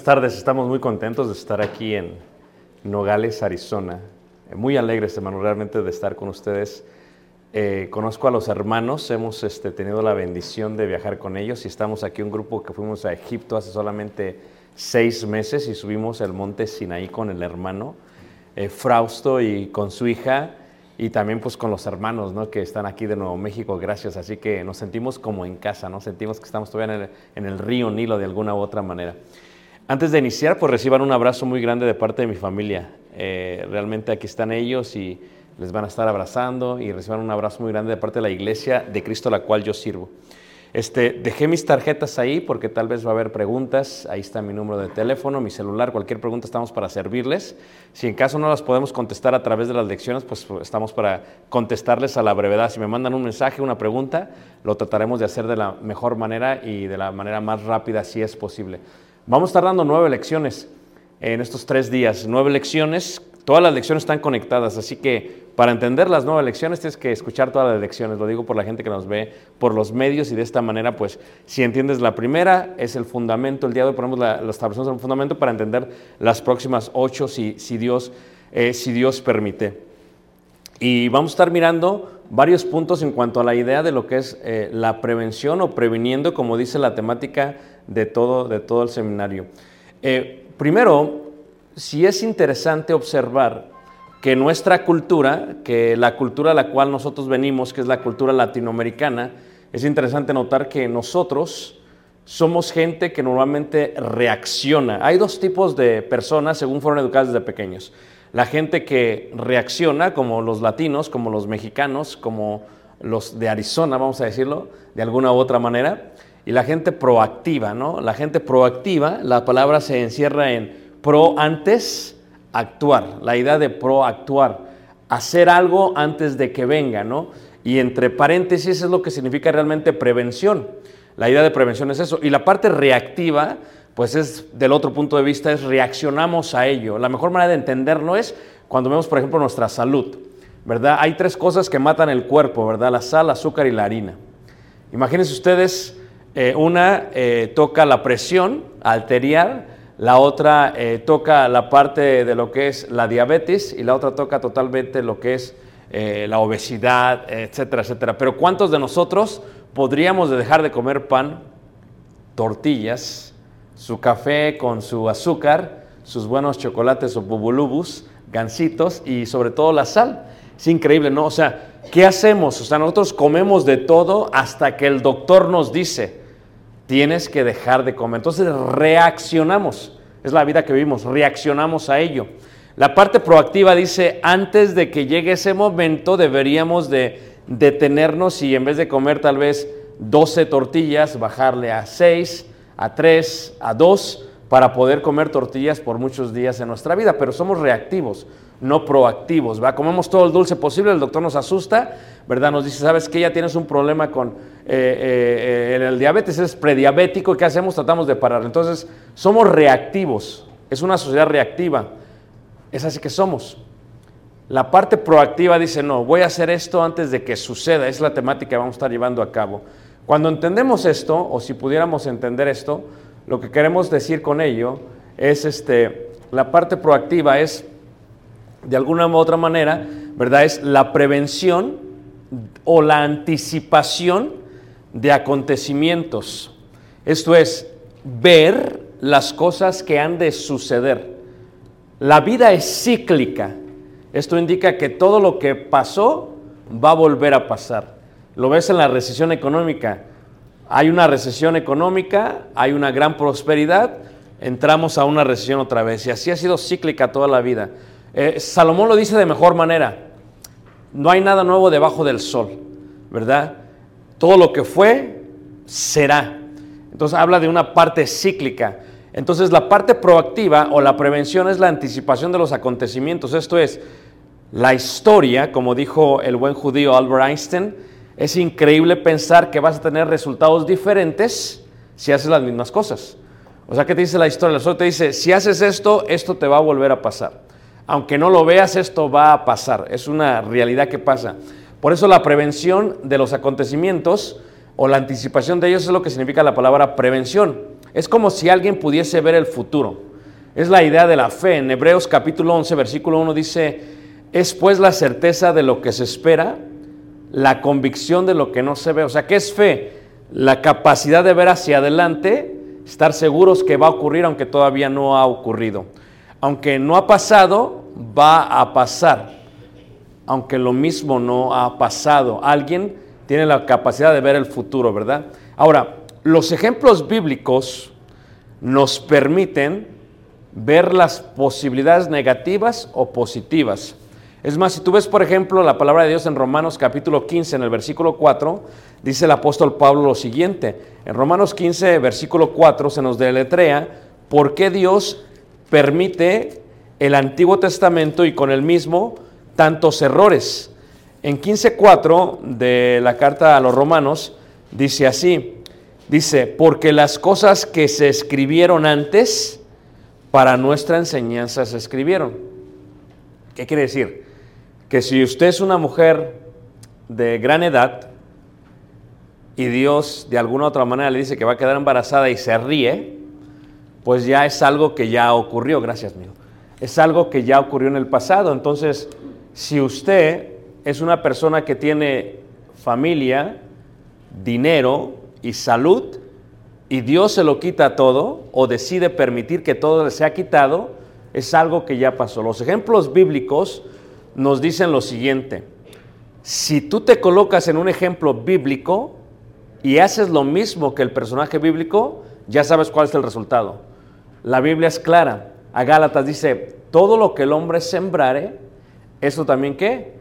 Buenas tardes, estamos muy contentos de estar aquí en Nogales, Arizona. Eh, Muy alegres, hermano, realmente de estar con ustedes. Eh, conozco a los hermanos, hemos este, tenido la bendición de viajar con ellos y estamos aquí un grupo que fuimos a Egipto hace solamente seis meses y subimos el monte Sinaí con el hermano eh, Frausto y con su hija y también pues con los hermanos ¿no? que están aquí de Nuevo México, gracias. Así que nos sentimos como en casa, ¿no? sentimos que estamos todavía en el, en el río Nilo de alguna u otra manera. Antes de iniciar, pues reciban un abrazo muy grande de parte de mi familia. Eh, realmente aquí están ellos y les van a estar abrazando y reciban un abrazo muy grande de parte de la iglesia de Cristo a la cual yo sirvo. Este, dejé mis tarjetas ahí porque tal vez va a haber preguntas. Ahí está mi número de teléfono, mi celular, cualquier pregunta estamos para servirles. Si en caso no las podemos contestar a través de las lecciones, pues estamos para contestarles a la brevedad. Si me mandan un mensaje, una pregunta, lo trataremos de hacer de la mejor manera y de la manera más rápida si es posible. Vamos a estar dando nueve lecciones en estos tres días, nueve lecciones. Todas las lecciones están conectadas, así que para entender las nueve lecciones tienes que escuchar todas las lecciones. Lo digo por la gente que nos ve por los medios y de esta manera, pues si entiendes la primera, es el fundamento. El día de hoy ponemos la, lo establecemos un fundamento para entender las próximas ocho si, si, Dios, eh, si Dios permite. Y vamos a estar mirando varios puntos en cuanto a la idea de lo que es eh, la prevención o previniendo, como dice la temática de todo, de todo el seminario. Eh, primero, sí es interesante observar que nuestra cultura, que la cultura a la cual nosotros venimos, que es la cultura latinoamericana, es interesante notar que nosotros somos gente que normalmente reacciona. Hay dos tipos de personas según fueron educadas desde pequeños. La gente que reacciona, como los latinos, como los mexicanos, como los de Arizona, vamos a decirlo, de alguna u otra manera, y la gente proactiva, ¿no? La gente proactiva, la palabra se encierra en pro antes, actuar, la idea de proactuar, hacer algo antes de que venga, ¿no? Y entre paréntesis es lo que significa realmente prevención. La idea de prevención es eso. Y la parte reactiva, pues es del otro punto de vista, es reaccionamos a ello. La mejor manera de entenderlo es cuando vemos, por ejemplo, nuestra salud, ¿verdad? Hay tres cosas que matan el cuerpo, ¿verdad? La sal, azúcar y la harina. Imagínense ustedes, eh, una eh, toca la presión arterial, la otra eh, toca la parte de lo que es la diabetes y la otra toca totalmente lo que es la obesidad, etcétera, etcétera. Pero ¿cuántos de nosotros podríamos dejar de comer pan, tortillas, su café con su azúcar, sus buenos chocolates o bubulubus, gansitos y sobre todo la sal? Es increíble, ¿no? O sea, ¿qué hacemos? O sea, nosotros comemos de todo hasta que el doctor nos dice, tienes que dejar de comer. Entonces reaccionamos. Es la vida que vivimos, reaccionamos a ello. La parte proactiva dice, antes de que llegue ese momento deberíamos de detenernos y en vez de comer tal vez 12 tortillas, bajarle a 6, a 3, a 2, para poder comer tortillas por muchos días en nuestra vida. Pero somos reactivos, no proactivos. ¿va? Comemos todo el dulce posible, el doctor nos asusta, ¿verdad? Nos dice, ¿sabes qué? Ya tienes un problema con eh, eh, eh, el diabetes, es prediabético, ¿qué hacemos? Tratamos de parar. Entonces, somos reactivos, es una sociedad reactiva. Es así que somos. La parte proactiva dice, no, voy a hacer esto antes de que suceda, es la temática que vamos a estar llevando a cabo. Cuando entendemos esto, o si pudiéramos entender esto, lo que queremos decir con ello es, este, la parte proactiva es, de alguna u otra manera, ¿verdad? Es la prevención o la anticipación de acontecimientos. Esto es, ver las cosas que han de suceder. La vida es cíclica. Esto indica que todo lo que pasó va a volver a pasar. Lo ves en la recesión económica. Hay una recesión económica, hay una gran prosperidad, entramos a una recesión otra vez. Y así ha sido cíclica toda la vida. Eh, Salomón lo dice de mejor manera. No hay nada nuevo debajo del sol, ¿verdad? Todo lo que fue, será. Entonces habla de una parte cíclica. Entonces la parte proactiva o la prevención es la anticipación de los acontecimientos. Esto es, la historia, como dijo el buen judío Albert Einstein, es increíble pensar que vas a tener resultados diferentes si haces las mismas cosas. O sea, ¿qué te dice la historia? La historia te dice, si haces esto, esto te va a volver a pasar. Aunque no lo veas, esto va a pasar. Es una realidad que pasa. Por eso la prevención de los acontecimientos o la anticipación de ellos es lo que significa la palabra prevención. Es como si alguien pudiese ver el futuro. Es la idea de la fe. En Hebreos capítulo 11, versículo 1 dice, es pues la certeza de lo que se espera, la convicción de lo que no se ve. O sea, ¿qué es fe? La capacidad de ver hacia adelante, estar seguros que va a ocurrir aunque todavía no ha ocurrido. Aunque no ha pasado, va a pasar. Aunque lo mismo no ha pasado. Alguien tiene la capacidad de ver el futuro, ¿verdad? Ahora, los ejemplos bíblicos nos permiten ver las posibilidades negativas o positivas. Es más, si tú ves, por ejemplo, la palabra de Dios en Romanos capítulo 15, en el versículo 4, dice el apóstol Pablo lo siguiente. En Romanos 15, versículo 4, se nos deletrea por qué Dios permite el Antiguo Testamento y con el mismo tantos errores. En 15.4 de la carta a los romanos dice así, dice, porque las cosas que se escribieron antes para nuestra enseñanza se escribieron. ¿Qué quiere decir? Que si usted es una mujer de gran edad y Dios de alguna otra manera le dice que va a quedar embarazada y se ríe, pues ya es algo que ya ocurrió, gracias mío. Es algo que ya ocurrió en el pasado. Entonces, si usted es una persona que tiene familia, dinero y salud, y Dios se lo quita todo o decide permitir que todo le sea quitado, es algo que ya pasó. Los ejemplos bíblicos nos dicen lo siguiente. Si tú te colocas en un ejemplo bíblico y haces lo mismo que el personaje bíblico, ya sabes cuál es el resultado. La Biblia es clara. A Gálatas dice, todo lo que el hombre sembrare, eso también qué?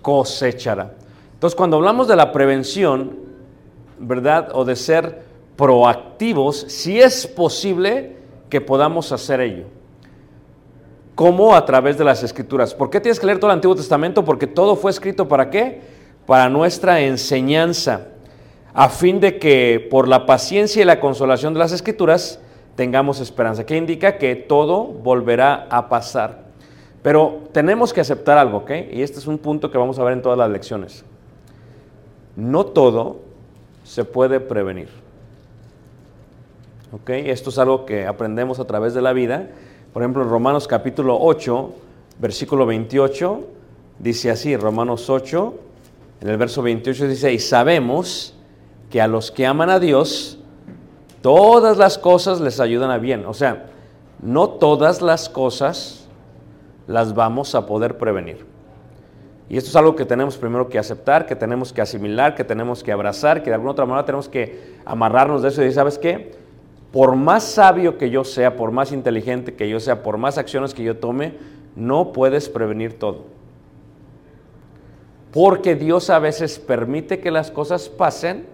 Cosechará. Entonces, cuando hablamos de la prevención, ¿verdad? O de ser proactivos, si es posible que podamos hacer ello. ¿Cómo? A través de las escrituras. ¿Por qué tienes que leer todo el Antiguo Testamento? Porque todo fue escrito para qué? Para nuestra enseñanza, a fin de que por la paciencia y la consolación de las escrituras tengamos esperanza. ¿Qué indica? Que todo volverá a pasar. Pero tenemos que aceptar algo, ¿ok? Y este es un punto que vamos a ver en todas las lecciones. No todo se puede prevenir. ¿Ok? Esto es algo que aprendemos a través de la vida. Por ejemplo, Romanos capítulo 8, versículo 28, dice así, Romanos 8, en el verso 28 dice, y sabemos que a los que aman a Dios, todas las cosas les ayudan a bien. O sea, no todas las cosas las vamos a poder prevenir. Y esto es algo que tenemos primero que aceptar, que tenemos que asimilar, que tenemos que abrazar, que de alguna otra manera tenemos que amarrarnos de eso y decir, ¿sabes qué? Por más sabio que yo sea, por más inteligente que yo sea, por más acciones que yo tome, no puedes prevenir todo. Porque Dios a veces permite que las cosas pasen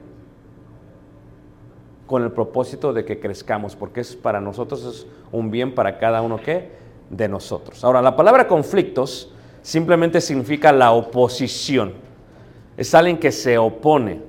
con el propósito de que crezcamos, porque es para nosotros es un bien para cada uno que de nosotros. Ahora, la palabra conflictos simplemente significa la oposición. Es alguien que se opone,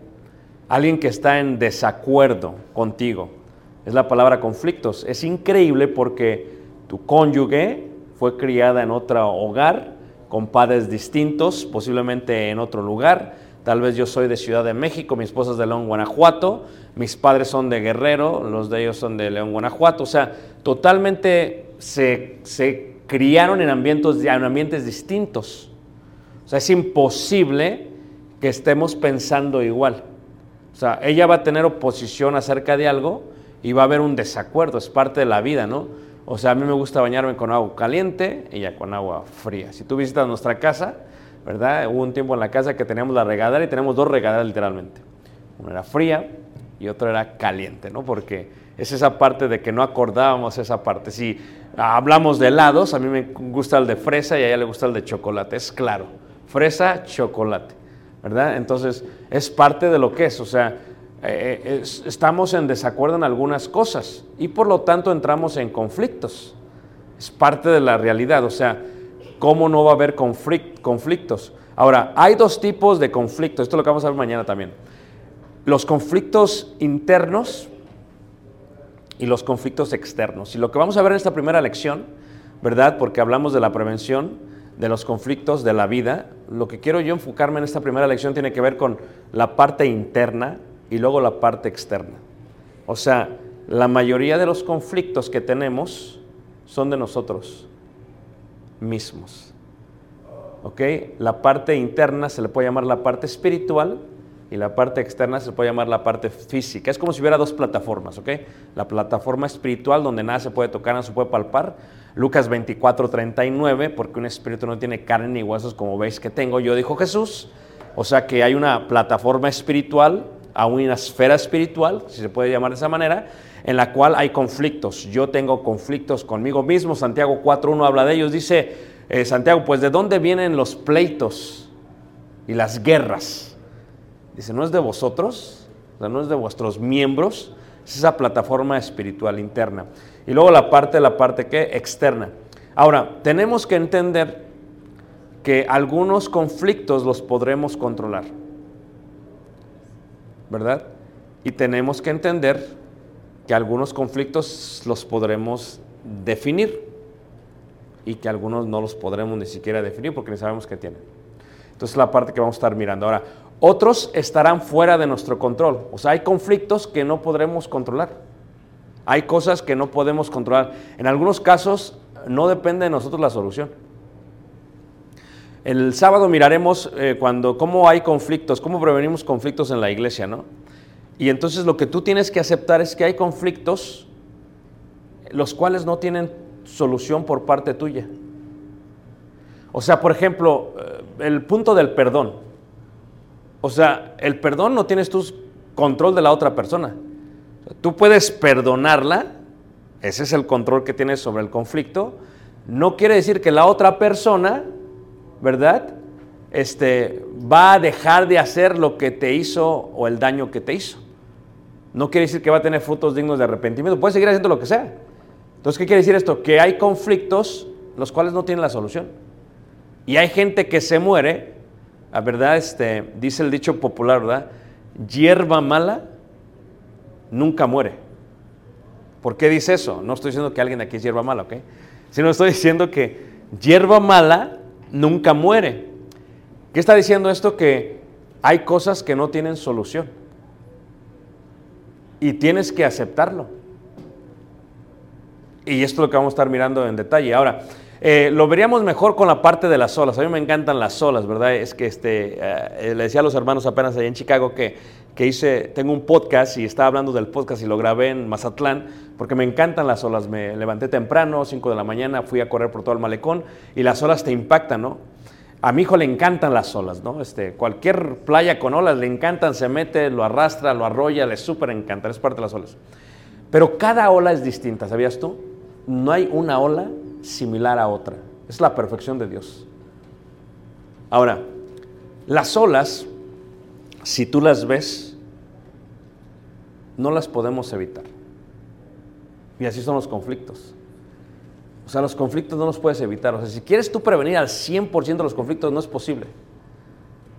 alguien que está en desacuerdo contigo. Es la palabra conflictos. Es increíble porque tu cónyuge fue criada en otro hogar, con padres distintos, posiblemente en otro lugar. Tal vez yo soy de Ciudad de México, mi esposa es de León, Guanajuato, mis padres son de Guerrero, los de ellos son de León, Guanajuato. O sea, totalmente se, se criaron en ambientes, en ambientes distintos. O sea, es imposible que estemos pensando igual. O sea, ella va a tener oposición acerca de algo y va a haber un desacuerdo, es parte de la vida, ¿no? O sea, a mí me gusta bañarme con agua caliente, ella con agua fría. Si tú visitas nuestra casa, ¿verdad? Hubo un tiempo en la casa que teníamos la regadera y tenemos dos regaderas literalmente. Una era fría y otra era caliente, ¿no? Porque es esa parte de que no acordábamos esa parte. Si hablamos de helados, a mí me gusta el de fresa y a ella le gusta el de chocolate, es claro. Fresa, chocolate, ¿verdad? Entonces, es parte de lo que es, o sea, eh, es- estamos en desacuerdo en algunas cosas y por lo tanto entramos en conflictos. Es parte de la realidad, o sea, ¿cómo no va a haber conflic- conflictos? Ahora, hay dos tipos de conflictos, esto lo que vamos a ver mañana también. Los conflictos internos y los conflictos externos. Y lo que vamos a ver en esta primera lección, ¿verdad? Porque hablamos de la prevención de los conflictos de la vida, lo que quiero yo enfocarme en esta primera lección tiene que ver con la parte interna y luego la parte externa. O sea, la mayoría de los conflictos que tenemos son de nosotros mismos. ¿Ok? La parte interna se le puede llamar la parte espiritual y la parte externa se le puede llamar la parte física. Es como si hubiera dos plataformas, ¿ok? La plataforma espiritual donde nada se puede tocar, nada se puede palpar. Lucas 24, 39, porque un espíritu no tiene carne ni huesos como veis que tengo, yo dijo Jesús. O sea que hay una plataforma espiritual, aún una esfera espiritual, si se puede llamar de esa manera, en la cual hay conflictos. Yo tengo conflictos conmigo mismo. Santiago 4.1 habla de ellos. Dice eh, Santiago, pues ¿de dónde vienen los pleitos y las guerras? Dice, ¿no es de vosotros? O sea, ¿no es de vuestros miembros? Es esa plataforma espiritual interna. Y luego la parte, la parte que externa. Ahora, tenemos que entender que algunos conflictos los podremos controlar. ¿Verdad? Y tenemos que entender que algunos conflictos los podremos definir y que algunos no los podremos ni siquiera definir porque ni sabemos qué tienen. Entonces la parte que vamos a estar mirando. Ahora, otros estarán fuera de nuestro control. O sea, hay conflictos que no podremos controlar. Hay cosas que no podemos controlar. En algunos casos no depende de nosotros la solución. El sábado miraremos eh, cuando cómo hay conflictos, cómo prevenimos conflictos en la iglesia, ¿no? Y entonces lo que tú tienes que aceptar es que hay conflictos los cuales no tienen solución por parte tuya. O sea, por ejemplo, eh, el punto del perdón. O sea, el perdón no tienes tú control de la otra persona. Tú puedes perdonarla, ese es el control que tienes sobre el conflicto. No quiere decir que la otra persona, ¿verdad? Este, va a dejar de hacer lo que te hizo o el daño que te hizo. No quiere decir que va a tener frutos dignos de arrepentimiento. Puede seguir haciendo lo que sea. Entonces, ¿qué quiere decir esto? Que hay conflictos los cuales no tienen la solución. Y hay gente que se muere, la verdad, este, dice el dicho popular, ¿verdad? Hierba mala nunca muere. ¿Por qué dice eso? No estoy diciendo que alguien aquí es hierba mala, ¿ok? Sino estoy diciendo que hierba mala nunca muere. ¿Qué está diciendo esto? Que hay cosas que no tienen solución. Y tienes que aceptarlo. Y esto es lo que vamos a estar mirando en detalle. Ahora, eh, lo veríamos mejor con la parte de las olas. A mí me encantan las olas, ¿verdad? Es que este, eh, le decía a los hermanos apenas allá en Chicago que, que hice, tengo un podcast y estaba hablando del podcast y lo grabé en Mazatlán porque me encantan las olas. Me levanté temprano, 5 de la mañana, fui a correr por todo el malecón y las olas te impactan, ¿no? a mi hijo le encantan las olas, ¿no? Este, cualquier playa con olas le encantan, se mete, lo arrastra, lo arrolla, le súper encanta, es parte de las olas. Pero cada ola es distinta, ¿sabías tú? No hay una ola similar a otra. Es la perfección de Dios. Ahora, las olas, si tú las ves, no las podemos evitar. Y así son los conflictos. O sea, los conflictos no los puedes evitar. O sea, si quieres tú prevenir al 100% de los conflictos, no es posible.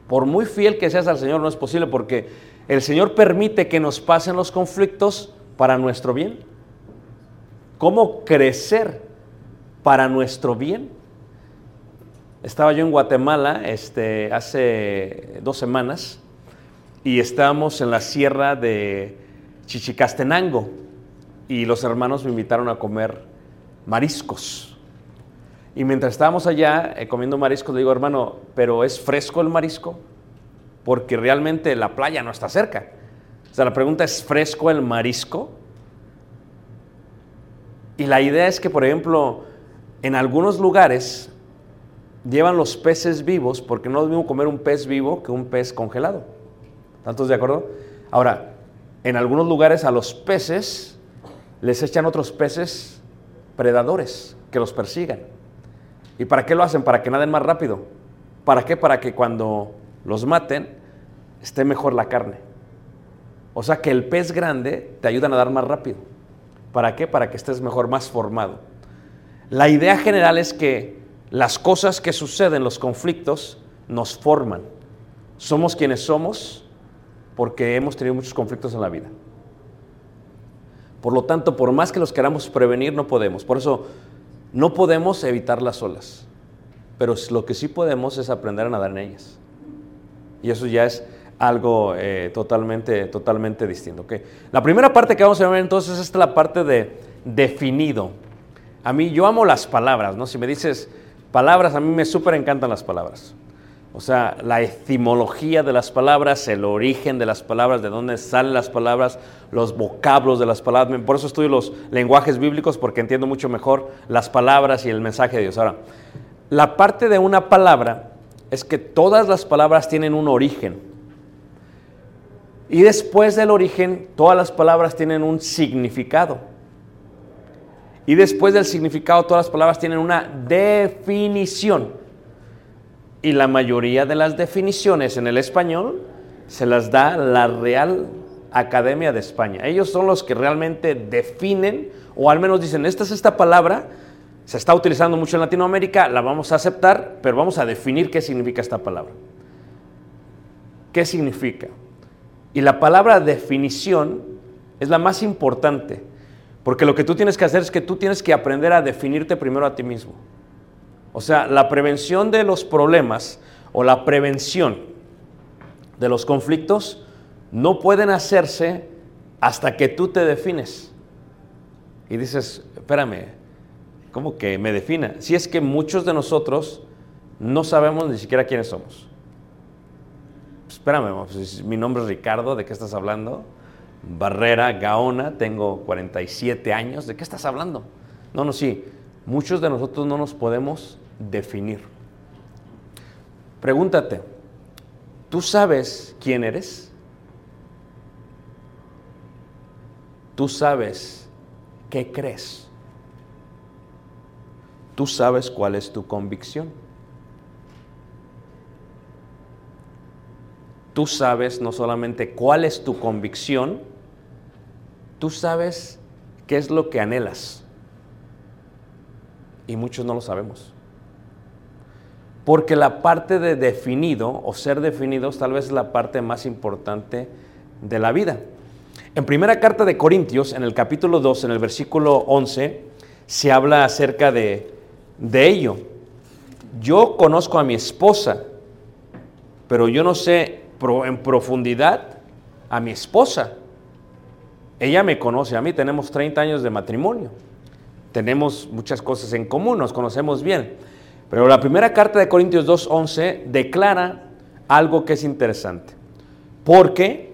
Por muy fiel que seas al Señor, no es posible porque el Señor permite que nos pasen los conflictos para nuestro bien. ¿Cómo crecer para nuestro bien? Estaba yo en Guatemala este, hace dos semanas y estábamos en la sierra de Chichicastenango y los hermanos me invitaron a comer mariscos. Y mientras estábamos allá eh, comiendo mariscos, le digo, hermano, ¿pero es fresco el marisco? Porque realmente la playa no está cerca. O sea, la pregunta es, ¿fresco el marisco? Y la idea es que, por ejemplo, en algunos lugares llevan los peces vivos, porque no es lo mismo comer un pez vivo que un pez congelado. ¿Tantos de acuerdo? Ahora, en algunos lugares a los peces les echan otros peces predadores que los persigan. ¿Y para qué lo hacen? Para que naden más rápido. ¿Para qué? Para que cuando los maten esté mejor la carne. O sea que el pez grande te ayuda a nadar más rápido. ¿Para qué? Para que estés mejor, más formado. La idea general es que las cosas que suceden, los conflictos, nos forman. Somos quienes somos porque hemos tenido muchos conflictos en la vida. Por lo tanto, por más que los queramos prevenir, no podemos. Por eso, no podemos evitar las olas. Pero lo que sí podemos es aprender a nadar en ellas. Y eso ya es algo eh, totalmente, totalmente distinto. ¿okay? La primera parte que vamos a ver entonces es la parte de definido. A mí, yo amo las palabras, ¿no? Si me dices palabras, a mí me súper encantan las palabras. O sea, la etimología de las palabras, el origen de las palabras, de dónde salen las palabras, los vocablos de las palabras. Por eso estudio los lenguajes bíblicos, porque entiendo mucho mejor las palabras y el mensaje de Dios. Ahora, la parte de una palabra es que todas las palabras tienen un origen. Y después del origen, todas las palabras tienen un significado. Y después del significado, todas las palabras tienen una definición. Y la mayoría de las definiciones en el español se las da la Real Academia de España. Ellos son los que realmente definen, o al menos dicen, esta es esta palabra, se está utilizando mucho en Latinoamérica, la vamos a aceptar, pero vamos a definir qué significa esta palabra. ¿Qué significa? Y la palabra definición es la más importante, porque lo que tú tienes que hacer es que tú tienes que aprender a definirte primero a ti mismo. O sea, la prevención de los problemas o la prevención de los conflictos no pueden hacerse hasta que tú te defines. Y dices, espérame, ¿cómo que me defina? Si es que muchos de nosotros no sabemos ni siquiera quiénes somos. Espérame, pues, mi nombre es Ricardo, ¿de qué estás hablando? Barrera Gaona, tengo 47 años, ¿de qué estás hablando? No, no, sí, muchos de nosotros no nos podemos definir. Pregúntate, ¿tú sabes quién eres? ¿Tú sabes qué crees? ¿Tú sabes cuál es tu convicción? Tú sabes no solamente cuál es tu convicción, tú sabes qué es lo que anhelas. Y muchos no lo sabemos. Porque la parte de definido o ser definidos tal vez es la parte más importante de la vida. En primera carta de Corintios, en el capítulo 2, en el versículo 11, se habla acerca de, de ello. Yo conozco a mi esposa, pero yo no sé en profundidad a mi esposa. Ella me conoce a mí, tenemos 30 años de matrimonio. Tenemos muchas cosas en común, nos conocemos bien. Pero la primera carta de Corintios 2.11 declara algo que es interesante. Porque,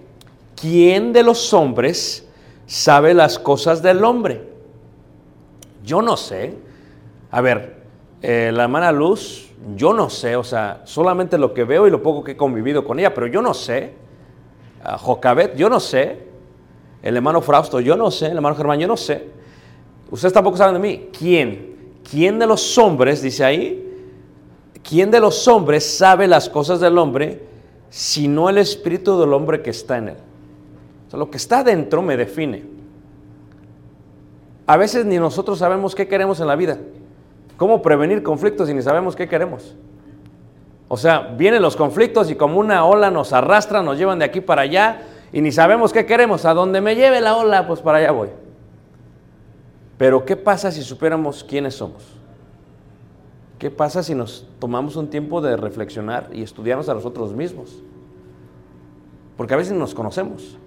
¿quién de los hombres sabe las cosas del hombre? Yo no sé. A ver, Eh, la hermana Luz, yo no sé, o sea, solamente lo que veo y lo poco que he convivido con ella, pero yo no sé. Jocabet, yo no sé. El hermano Frausto, yo no sé. El hermano Germán, yo no sé. Ustedes tampoco saben de mí. ¿Quién? ¿Quién de los hombres, dice ahí, quién de los hombres sabe las cosas del hombre, sino el espíritu del hombre que está en él? O sea, lo que está dentro me define. A veces ni nosotros sabemos qué queremos en la vida. ¿Cómo prevenir conflictos si ni sabemos qué queremos? O sea, vienen los conflictos y como una ola nos arrastra, nos llevan de aquí para allá y ni sabemos qué queremos. A donde me lleve la ola, pues para allá voy. Pero ¿qué pasa si supiéramos quiénes somos? ¿Qué pasa si nos tomamos un tiempo de reflexionar y estudiarnos a nosotros mismos? Porque a veces nos conocemos.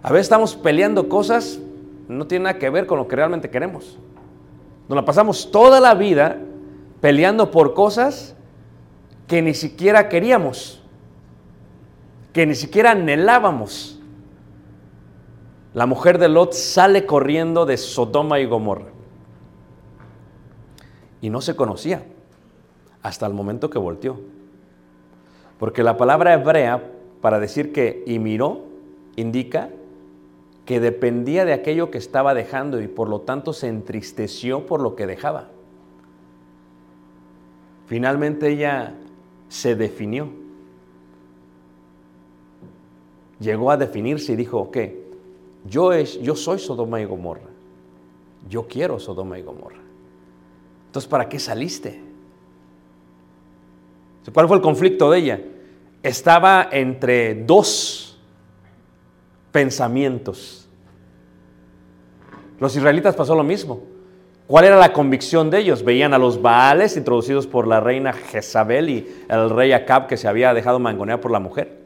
A veces estamos peleando cosas, no tiene nada que ver con lo que realmente queremos. Nos la pasamos toda la vida peleando por cosas que ni siquiera queríamos, que ni siquiera anhelábamos. La mujer de Lot sale corriendo de Sodoma y Gomorra. Y no se conocía hasta el momento que volteó. Porque la palabra hebrea para decir que y miró indica que dependía de aquello que estaba dejando y por lo tanto se entristeció por lo que dejaba. Finalmente ella se definió. Llegó a definirse y dijo, ok, yo, es, yo soy Sodoma y Gomorra. Yo quiero Sodoma y Gomorra. Entonces, ¿para qué saliste? ¿Cuál fue el conflicto de ella? Estaba entre dos pensamientos. Los israelitas pasó lo mismo. ¿Cuál era la convicción de ellos? Veían a los Baales introducidos por la reina Jezabel y el rey Acab que se había dejado mangonear por la mujer.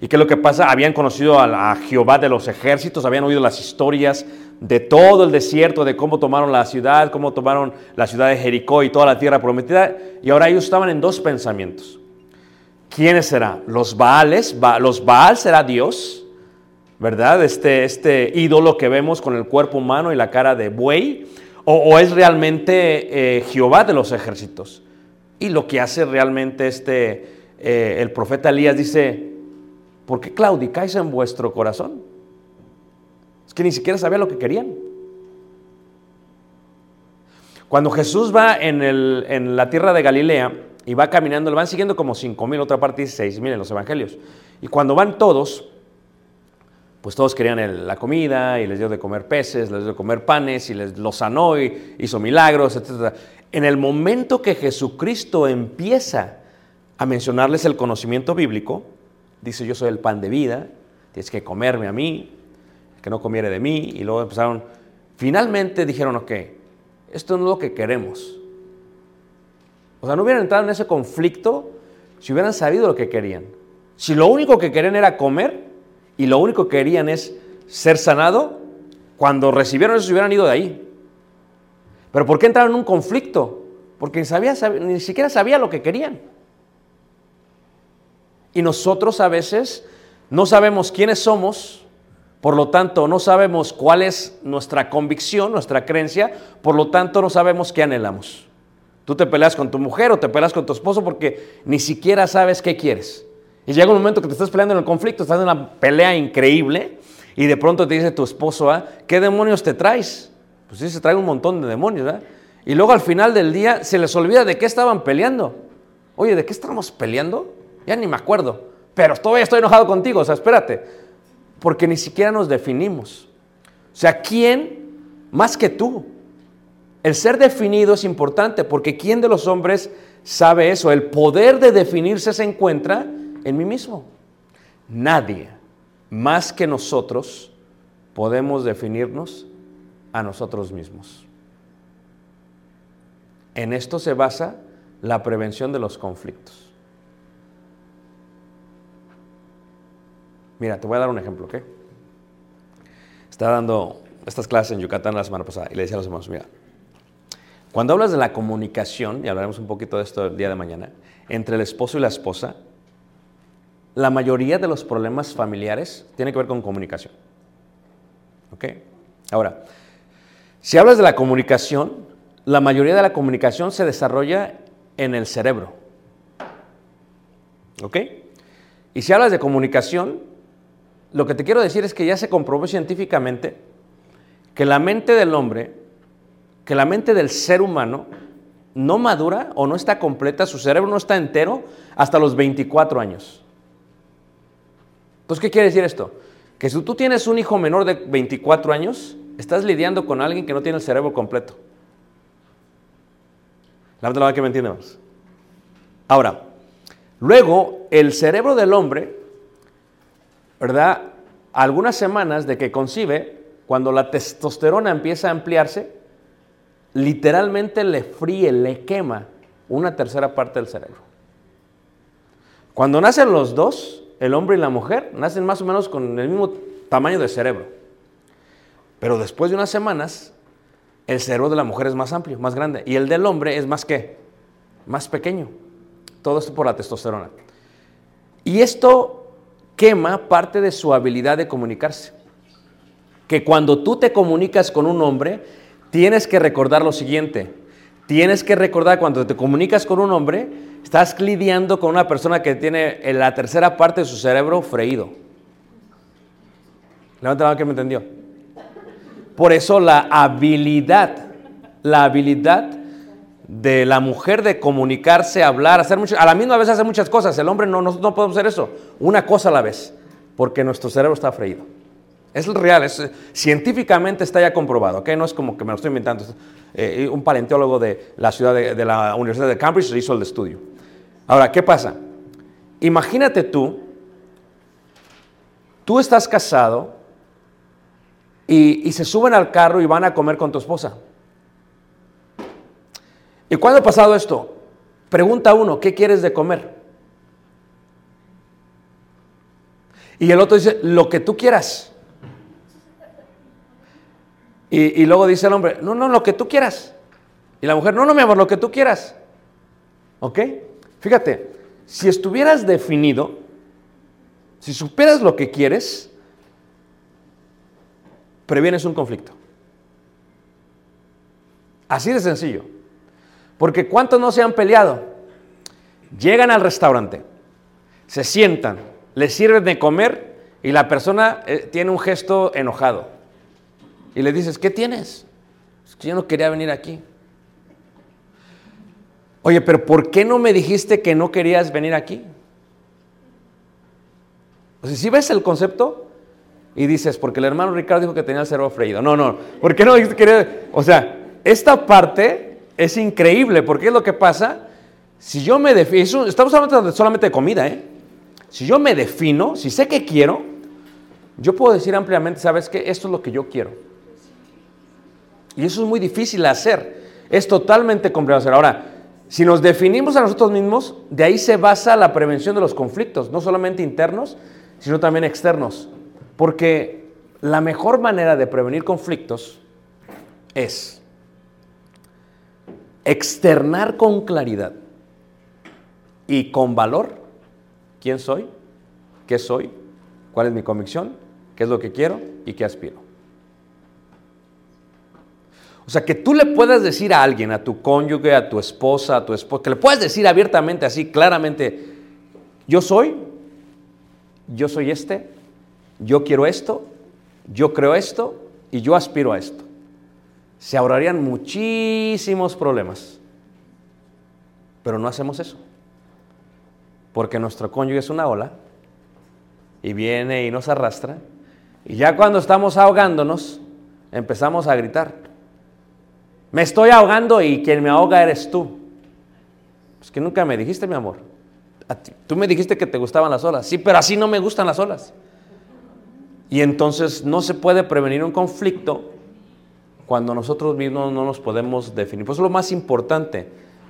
¿Y qué es lo que pasa? Habían conocido a, a, Jehová de los ejércitos, habían oído las historias de todo el desierto, de cómo tomaron la ciudad, cómo tomaron la ciudad de Jericó y toda la tierra prometida. Y ahora ellos estaban en dos pensamientos. ¿Quiénes serán? Los Baales, ba los Baal será Dios, ¿verdad? Este, este ídolo que vemos con el cuerpo humano y la cara de buey. ¿O, o es realmente eh, Jehová de los ejércitos? Y lo que hace realmente este, eh, el profeta Elías dice, ¿por qué claudicáis en vuestro corazón? Es que ni siquiera sabía lo que querían. Cuando Jesús va en, el, en la tierra de Galilea y va caminando, le van siguiendo como cinco mil, otra parte dice seis mil en los evangelios. Y cuando van todos, pues todos querían la comida y les dio de comer peces, les dio de comer panes y les los sanó y hizo milagros, etc. En el momento que Jesucristo empieza a mencionarles el conocimiento bíblico, dice yo soy el pan de vida, tienes que comerme a mí, que no comiere de mí, y luego empezaron, finalmente dijeron, ok, esto no es lo que queremos. O sea, no hubieran entrado en ese conflicto si hubieran sabido lo que querían. Si lo único que querían era comer y lo único que querían es ser sanado, cuando recibieron eso se hubieran ido de ahí. Pero ¿por qué entraron en un conflicto? Porque ni, sabía, ni siquiera sabía lo que querían. Y nosotros a veces no sabemos quiénes somos, por lo tanto no sabemos cuál es nuestra convicción, nuestra creencia, por lo tanto no sabemos qué anhelamos. Tú te peleas con tu mujer o te peleas con tu esposo porque ni siquiera sabes qué quieres. Y llega un momento que te estás peleando en el conflicto, estás en una pelea increíble y de pronto te dice tu esposo, ¿ah? ¿qué demonios te traes? Pues sí, se trae un montón de demonios, ¿verdad? Y luego al final del día se les olvida de qué estaban peleando. Oye, ¿de qué estábamos peleando? Ya ni me acuerdo. Pero todavía estoy enojado contigo, o sea, espérate. Porque ni siquiera nos definimos. O sea, ¿quién más que tú? El ser definido es importante porque ¿quién de los hombres sabe eso? El poder de definirse se encuentra en mí mismo. Nadie más que nosotros podemos definirnos a nosotros mismos. En esto se basa la prevención de los conflictos. Mira, te voy a dar un ejemplo, ¿ok? Estaba dando estas clases en Yucatán la semana pasada y le decía a los hermanos, mira, cuando hablas de la comunicación, y hablaremos un poquito de esto el día de mañana, entre el esposo y la esposa, la mayoría de los problemas familiares tienen que ver con comunicación. ¿Ok? Ahora, si hablas de la comunicación, la mayoría de la comunicación se desarrolla en el cerebro. ¿Ok? Y si hablas de comunicación, lo que te quiero decir es que ya se comprobó científicamente que la mente del hombre, que la mente del ser humano no madura o no está completa, su cerebro no está entero hasta los 24 años. Entonces, ¿qué quiere decir esto? Que si tú tienes un hijo menor de 24 años, estás lidiando con alguien que no tiene el cerebro completo. La verdad que me entiendes. Ahora, luego el cerebro del hombre, ¿verdad? Algunas semanas de que concibe, cuando la testosterona empieza a ampliarse, literalmente le fríe, le quema una tercera parte del cerebro. Cuando nacen los dos, el hombre y la mujer, nacen más o menos con el mismo tamaño de cerebro. Pero después de unas semanas, el cerebro de la mujer es más amplio, más grande. Y el del hombre es más qué? Más pequeño. Todo esto por la testosterona. Y esto quema parte de su habilidad de comunicarse. Que cuando tú te comunicas con un hombre, tienes que recordar lo siguiente. Tienes que recordar cuando te comunicas con un hombre, estás lidiando con una persona que tiene la tercera parte de su cerebro freído. Levanta la mano que me entendió. Por eso la habilidad, la habilidad de la mujer de comunicarse, hablar, hacer mucho, a la misma vez hacer muchas cosas. El hombre no, no, no podemos hacer eso. Una cosa a la vez, porque nuestro cerebro está freído. Es real, es, científicamente está ya comprobado, ¿ok? No es como que me lo estoy inventando. Eh, un paleontólogo de la ciudad de, la Universidad de Cambridge hizo el estudio. Ahora, ¿qué pasa? Imagínate tú, tú estás casado y se suben al carro y van a comer con tu esposa. ¿Y cuándo ha pasado esto? Pregunta uno, ¿qué quieres de comer? Y el otro dice, lo que tú quieras. Y, y, luego dice el hombre, no, no, lo que tú quieras. Y la mujer, no, no, mi amor, lo que tú quieras. ¿Ok? Fíjate, si estuvieras definido, si supieras lo que quieres, previenes un conflicto. Así de sencillo. Porque ¿cuántos no se han peleado? Llegan al restaurante, se sientan, les sirven de comer y la persona eh, tiene un gesto enojado. Y le dices, ¿qué tienes? Es que yo no quería venir aquí. Oye, pero ¿por qué no me dijiste que no querías venir aquí? O sea, si ves el concepto y dices, porque el hermano Ricardo dijo que tenía el cerebro freído. No, no, ¿por qué no dijiste que quería? O sea, esta parte es increíble, porque es lo que pasa. Si yo me defino, estamos hablando solamente de comida, ¿eh? Si yo me defino, si sé que quiero, yo puedo decir ampliamente, ¿sabes qué? Esto es lo que yo quiero. Y eso es muy difícil hacer. Es totalmente complicado hacer. Ahora, si nos definimos a nosotros mismos, de ahí se basa la prevención de los conflictos, no solamente internos, sino también externos. Porque la mejor manera de prevenir conflictos es externar con claridad y con valor quién soy, qué soy, cuál es mi convicción, qué es lo que quiero y qué aspiro. O sea, que tú le puedas decir a alguien, a tu cónyuge, a tu esposa, a tu esposa, que le puedas decir abiertamente, así, claramente, yo soy, yo soy este, yo quiero esto, yo creo esto y yo aspiro a esto. Se ahorrarían muchísimos problemas. Pero no hacemos eso. Porque nuestro cónyuge es una ola y viene y nos arrastra. Y ya cuando estamos ahogándonos, empezamos a gritar. Me estoy ahogando y quien me ahoga eres tú. Es que nunca me dijiste, mi amor. Tú me dijiste que te gustaban las olas. Sí, pero así no me gustan las olas. Y entonces no se puede prevenir un conflicto cuando nosotros mismos no nos podemos definir. Pues es lo más importante,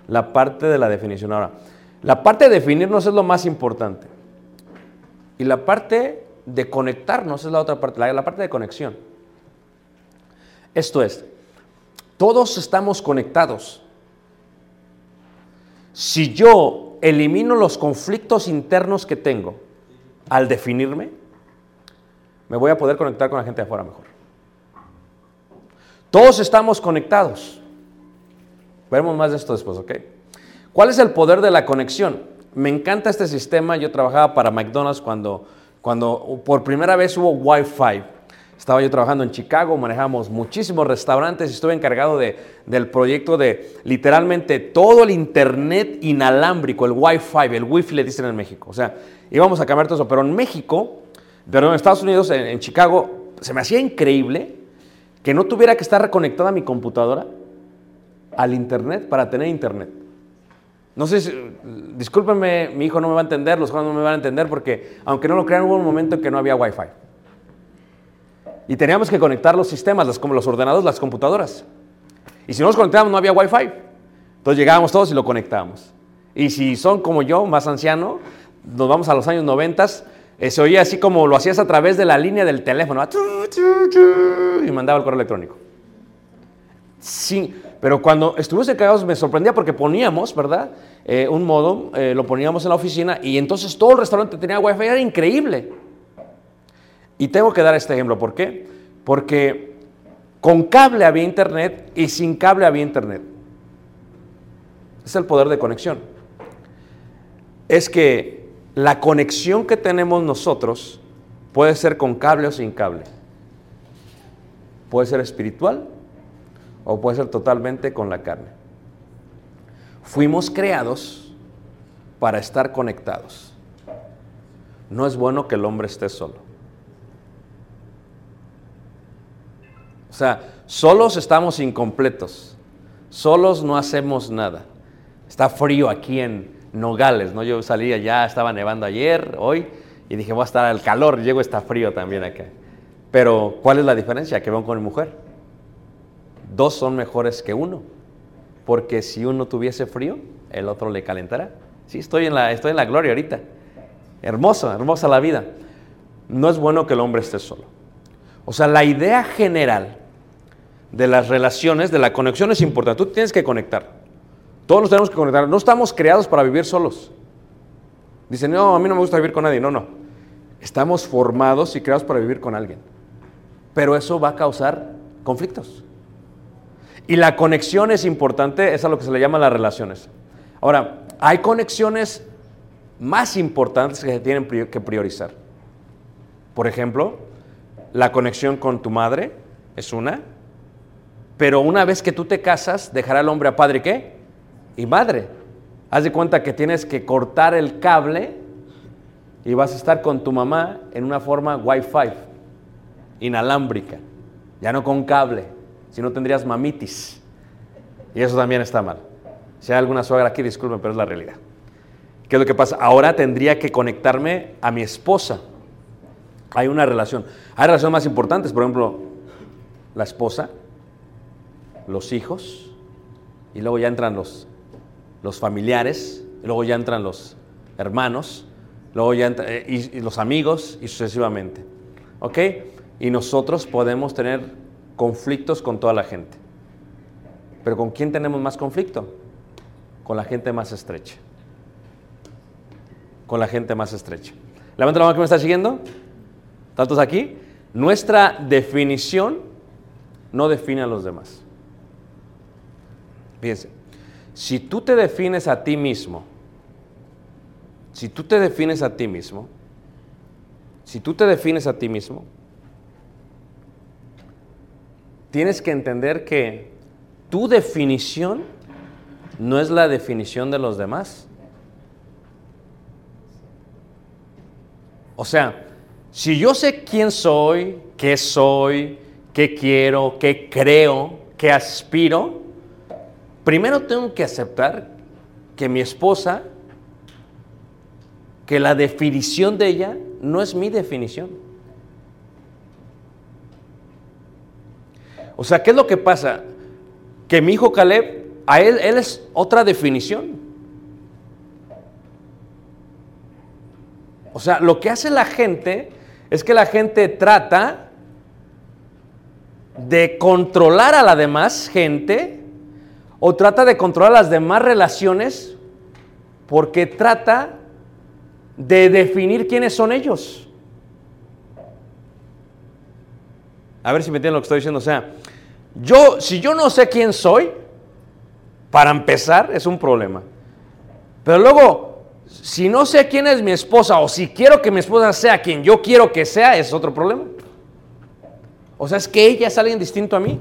la parte de la definición. Ahora, la parte de definirnos es lo más importante. Y la parte de conectarnos es la otra parte, la, la parte de conexión. Esto es, todos estamos conectados. Si yo elimino los conflictos internos que tengo al definirme, me voy a poder conectar con la gente de afuera mejor. Todos estamos conectados. Veremos más de esto después, ¿ok? ¿Cuál es el poder de la conexión? Me encanta este sistema. Yo trabajaba para McDonald's cuando, cuando por primera vez hubo Wi-Fi. Estaba yo trabajando en Chicago, manejamos muchísimos restaurantes y estuve encargado de, del proyecto de literalmente todo el internet inalámbrico, el Wi-Fi, el Wi-Fi le dicen en México. O sea, íbamos a cambiar todo eso, pero en México, perdón, en Estados Unidos, en, en Chicago, se me hacía increíble que no tuviera que estar reconectada mi computadora al internet para tener internet. No sé si, discúlpenme, mi hijo no me va a entender, los jóvenes no me van a entender porque, aunque no lo crean, hubo un momento en que no había Wi-Fi. Y teníamos que conectar los sistemas, como los ordenadores, las computadoras. Y si no los conectábamos, no había Wi-Fi. Entonces llegábamos todos y lo conectábamos. Y si son como yo, más anciano, nos vamos a los años 90, eh, se oía así como lo hacías a través de la línea del teléfono. tu, y mandaba el correo electrónico. Sí, pero cuando estuvimos encargados me sorprendía porque poníamos, ¿verdad? Eh, un modo, eh, lo poníamos en la oficina y entonces todo el restaurante tenía wifi, era increíble. Y tengo que dar este ejemplo, ¿por qué? Porque con cable había internet y sin cable había internet. Es el poder de conexión. Es que la conexión que tenemos nosotros puede ser con cable o sin cable. Puede ser espiritual o puede ser totalmente con la carne. Fuimos creados para estar conectados. No es bueno que el hombre esté solo. O sea, solos estamos incompletos. Solos no hacemos nada. Está frío aquí en Nogales, ¿no? Yo salía ya, estaba nevando ayer, hoy, y dije, voy a estar al calor, llego, está frío también acá. Pero, ¿cuál es la diferencia? Que van con mi mujer. Dos son mejores que uno. Porque si uno tuviese frío, el otro le calentará. Sí, estoy en la, estoy en la gloria ahorita. Hermoso, hermosa la vida. No es bueno que el hombre esté solo. O sea, la idea general de las relaciones, de la conexión es importante. Tú tienes que conectar. Todos nos tenemos que conectar. No estamos creados para vivir solos. Dicen, no, a mí no me gusta vivir con nadie. No, no. Estamos formados y creados para vivir con alguien. Pero eso va a causar conflictos. Y la conexión es importante, es a lo que se le llama las relaciones. Ahora, hay conexiones más importantes que se tienen que priorizar. Por ejemplo, la conexión con tu madre es una, pero una vez que tú te casas, dejará el hombre a padre qué? Y madre. Haz de cuenta que tienes que cortar el cable y vas a estar con tu mamá en una forma Wi-Fi, inalámbrica, ya no con cable, si no tendrías mamitis. Y eso también está mal. Si hay alguna suegra aquí, disculpen, pero es la realidad. ¿Qué es lo que pasa? Ahora tendría que conectarme a mi esposa. Hay una relación. Hay relaciones más importantes, por ejemplo, la esposa, los hijos, y luego ya entran los, los familiares, luego ya entran los hermanos, luego ya entra- eh, y, y los amigos, y sucesivamente. ¿Ok? Y nosotros podemos tener conflictos con toda la gente. Pero ¿con quién tenemos más conflicto? Con la gente más estrecha. Con la gente más estrecha. Levanta la mano que me está siguiendo. ¿Tantos aquí? Nuestra definición no define a los demás. Fíjense, si tú te defines a ti mismo, si tú te defines a ti mismo, si tú te defines a ti mismo, tienes que entender que tu definición no es la definición de los demás. O sea, si yo sé quién soy, qué soy, qué quiero, qué creo, qué aspiro, primero tengo que aceptar que mi esposa, que la definición de ella no es mi definición. O sea, ¿qué es lo que pasa? Que mi hijo Caleb, a él, él es otra definición. O sea, lo que hace la gente es que la gente trata de controlar a la demás gente o trata de controlar las demás relaciones porque trata de definir quiénes son ellos. A ver si me entienden lo que estoy diciendo. O sea, yo, si yo no sé quién soy, para empezar, es un problema. Pero luego, si no sé quién es mi esposa o si quiero que mi esposa sea quien yo quiero que sea, es otro problema. O sea, es que ella es alguien distinto a mí.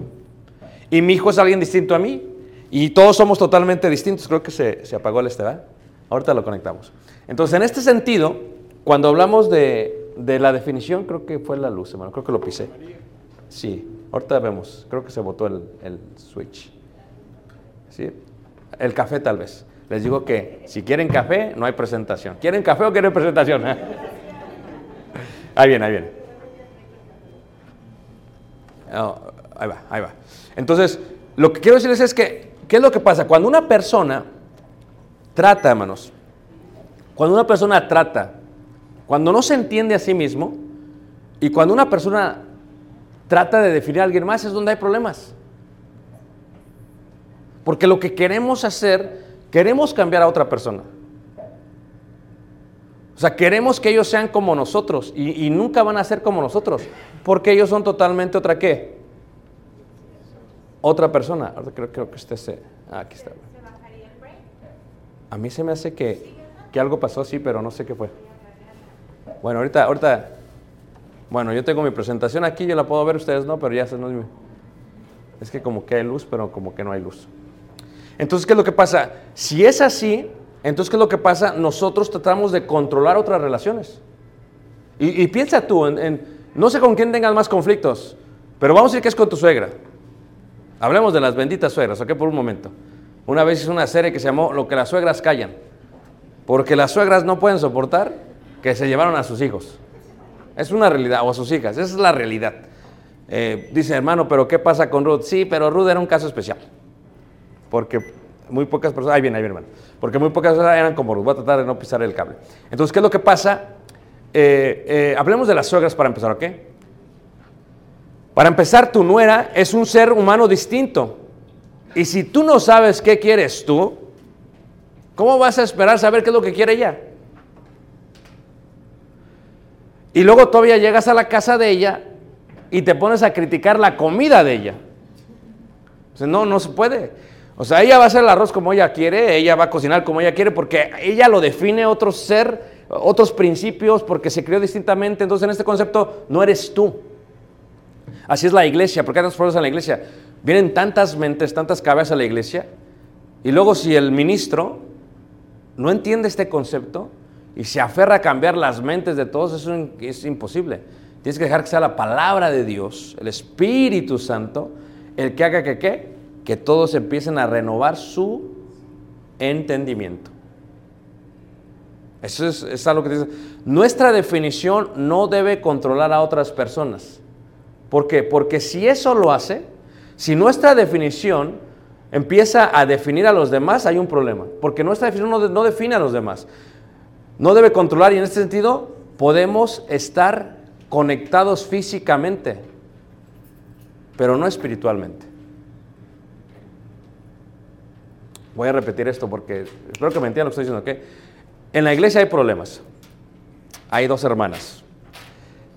Y mi hijo es alguien distinto a mí. Y todos somos totalmente distintos. Creo que se, se apagó el este, ¿verdad? Ahorita lo conectamos. Entonces, en este sentido, cuando hablamos de, de la definición, creo que fue la luz, hermano. Creo que lo pisé. Sí, ahorita vemos. Creo que se botó el, el switch. ¿Sí? El café tal vez. Les digo que si quieren café, no hay presentación. ¿Quieren café o quieren presentación? ahí viene, ahí viene. Oh, ahí va, ahí va. Entonces, lo que quiero decirles es que, ¿qué es lo que pasa? Cuando una persona trata, hermanos, cuando una persona trata, cuando no se entiende a sí mismo, y cuando una persona trata de definir a alguien más, es donde hay problemas. Porque lo que queremos hacer, queremos cambiar a otra persona. O sea, queremos que ellos sean como nosotros y, y nunca van a ser como nosotros, porque ellos son totalmente otra qué. Otra persona. Ahora creo, creo que usted se... Ah, aquí está. A mí se me hace que, que algo pasó, sí, pero no sé qué fue. Bueno, ahorita, ahorita, bueno, yo tengo mi presentación aquí, yo la puedo ver, ustedes no, pero ya se no es mi- Es que como que hay luz, pero como que no hay luz. Entonces, ¿qué es lo que pasa? Si es así, entonces, ¿qué es lo que pasa? Nosotros tratamos de controlar otras relaciones. Y, y piensa tú, en, en- no sé con quién tengas más conflictos, pero vamos a decir que es con tu suegra. Hablemos de las benditas suegras, ¿ok? Por un momento. Una vez hice una serie que se llamó Lo que las suegras callan. Porque las suegras no pueden soportar que se llevaron a sus hijos. Es una realidad, o a sus hijas, esa es la realidad. Eh, dice, hermano, pero ¿qué pasa con Ruth? Sí, pero Ruth era un caso especial. Porque muy pocas personas, ahí viene, ahí viene, hermano. Porque muy pocas personas eran como Ruth. Voy a tratar de no pisar el cable. Entonces, ¿qué es lo que pasa? Eh, eh, hablemos de las suegras para empezar, ¿ok? Para empezar, tu nuera es un ser humano distinto. Y si tú no sabes qué quieres tú, ¿cómo vas a esperar saber qué es lo que quiere ella? Y luego todavía llegas a la casa de ella y te pones a criticar la comida de ella. No, no se puede. O sea, ella va a hacer el arroz como ella quiere, ella va a cocinar como ella quiere, porque ella lo define otro ser, otros principios, porque se crió distintamente. Entonces, en este concepto, no eres tú. Así es la iglesia, porque hay tantos en la iglesia. Vienen tantas mentes, tantas cabezas a la iglesia, y luego si el ministro no entiende este concepto y se aferra a cambiar las mentes de todos, eso es- imposible. Tienes que dejar que sea la palabra de Dios, el Espíritu Santo, el que haga que qué? Que todos empiecen a renovar su entendimiento. Eso es, es algo que dice. Nuestra definición no debe controlar a otras personas. ¿Por qué? Porque si eso lo hace, si nuestra definición empieza a definir a los demás, hay un problema. Porque nuestra definición no, de- no define a los demás. No debe controlar y en este sentido podemos estar conectados físicamente, pero no espiritualmente. Voy a repetir esto porque espero que me entiendan lo que estoy diciendo. ¿ok? En la iglesia hay problemas. Hay dos hermanas,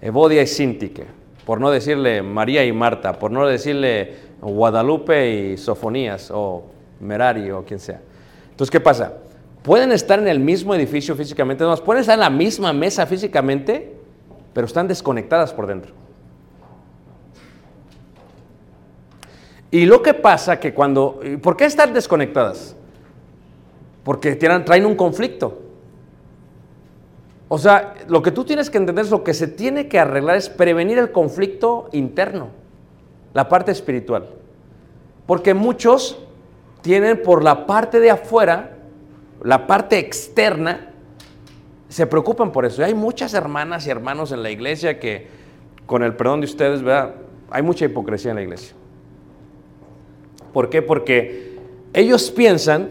Evodia y Sintique, por no decirle María y Marta, por no decirle Guadalupe y Sofonías o Merari o quien sea. Entonces, ¿qué pasa? Pueden estar en el mismo edificio físicamente, no, pueden estar en la misma mesa físicamente, pero están desconectadas por dentro. Y lo que pasa que cuando... ¿y ¿Por qué están desconectadas? Porque tienen- traen un conflicto. O sea, lo que tú tienes que entender es lo que se tiene que arreglar es prevenir el conflicto interno, la parte espiritual. Porque muchos tienen por la parte de afuera, la parte externa, se preocupan por eso. Y hay muchas hermanas y hermanos en la iglesia que, con el perdón de ustedes, ¿verdad? hay mucha hipocresía en la iglesia. ¿Por qué? Porque ellos piensan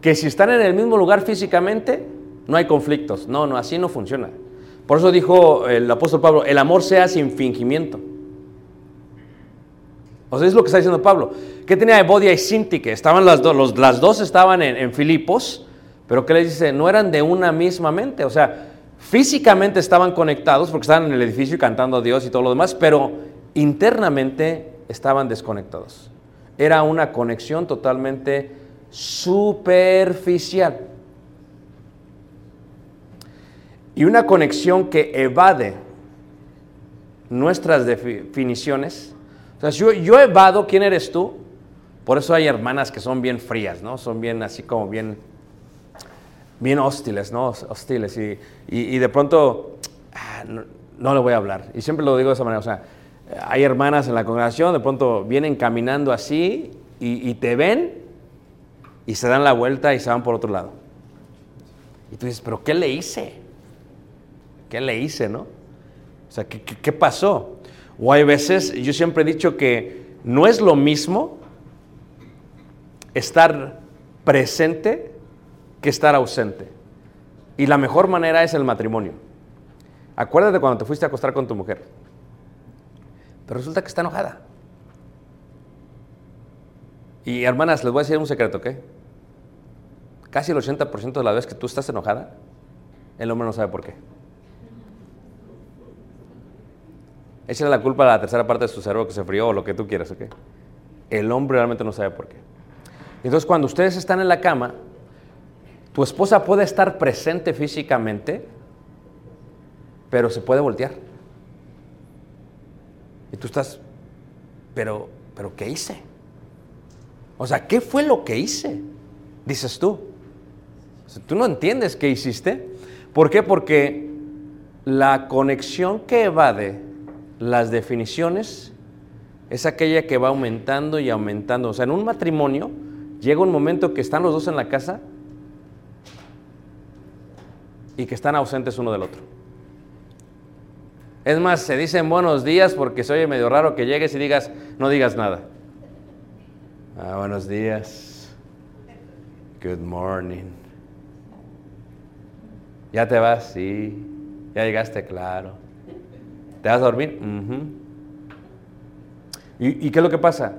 que si están en el mismo lugar físicamente, no hay conflictos. No, no, así no funciona. Por eso dijo el apóstol Pablo, el amor sea sin fingimiento. O sea, es lo que está diciendo Pablo. ¿Qué tenía Evodia y Sintique? Estaban las dos, los- las dos estaban en, Filipos, pero ¿qué les dice? No eran de una misma mente. O sea, físicamente estaban conectados porque estaban en el edificio cantando a Dios y todo lo demás, pero internamente estaban desconectados. Era una conexión totalmente superficial. Y una conexión que evade nuestras definiciones. O sea, yo, yo evado quién eres tú, por eso hay hermanas que son bien frías, ¿no? Son bien así como bien, bien hostiles, ¿no? Hostiles. Y, y- de pronto, ah, no, no le voy a hablar. Y siempre lo digo de esa manera. O sea, hay hermanas en la congregación, de pronto vienen caminando así y, y te ven y se dan la vuelta y se van por otro lado. Y tú dices, ¿pero qué le hice? ¿Qué le hice, no? O sea, ¿qué, pasó? O hay veces, yo siempre he dicho que no es lo mismo estar presente que estar ausente. Y la mejor manera es el matrimonio. Acuérdate cuando te fuiste a acostar con tu mujer. Pero resulta que está enojada. Y hermanas, les voy a decir un secreto, ¿ok? Casi el 80% de las veces que tú estás enojada, el hombre no sabe por qué. Échale la culpa a la tercera parte de su cerebro que se frió o lo que tú quieras, ¿ok? El hombre realmente no sabe por qué. Entonces, cuando ustedes están en la cama, tu esposa puede estar presente físicamente, pero se puede voltear. Y tú estás, pero, pero ¿qué hice? O sea, ¿qué fue lo que hice? Dices tú. Tú no entiendes qué hiciste. ¿Por qué? Porque la conexión que evade las definiciones es aquella que va aumentando y aumentando. O sea, en un matrimonio llega un momento que están los dos en la casa y que están ausentes uno del otro. Es más, se dicen buenos días porque se oye medio raro que llegues y digas, no digas nada. Ah, buenos días. Good morning. ¿Ya te vas? Sí. ¿Ya llegaste? Claro. ¿Te vas a dormir? ¿Y, y qué es lo que pasa?